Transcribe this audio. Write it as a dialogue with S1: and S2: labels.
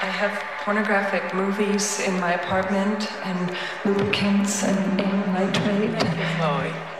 S1: I have pornographic movies in my apartment and lubricants and nitrate. Chloe.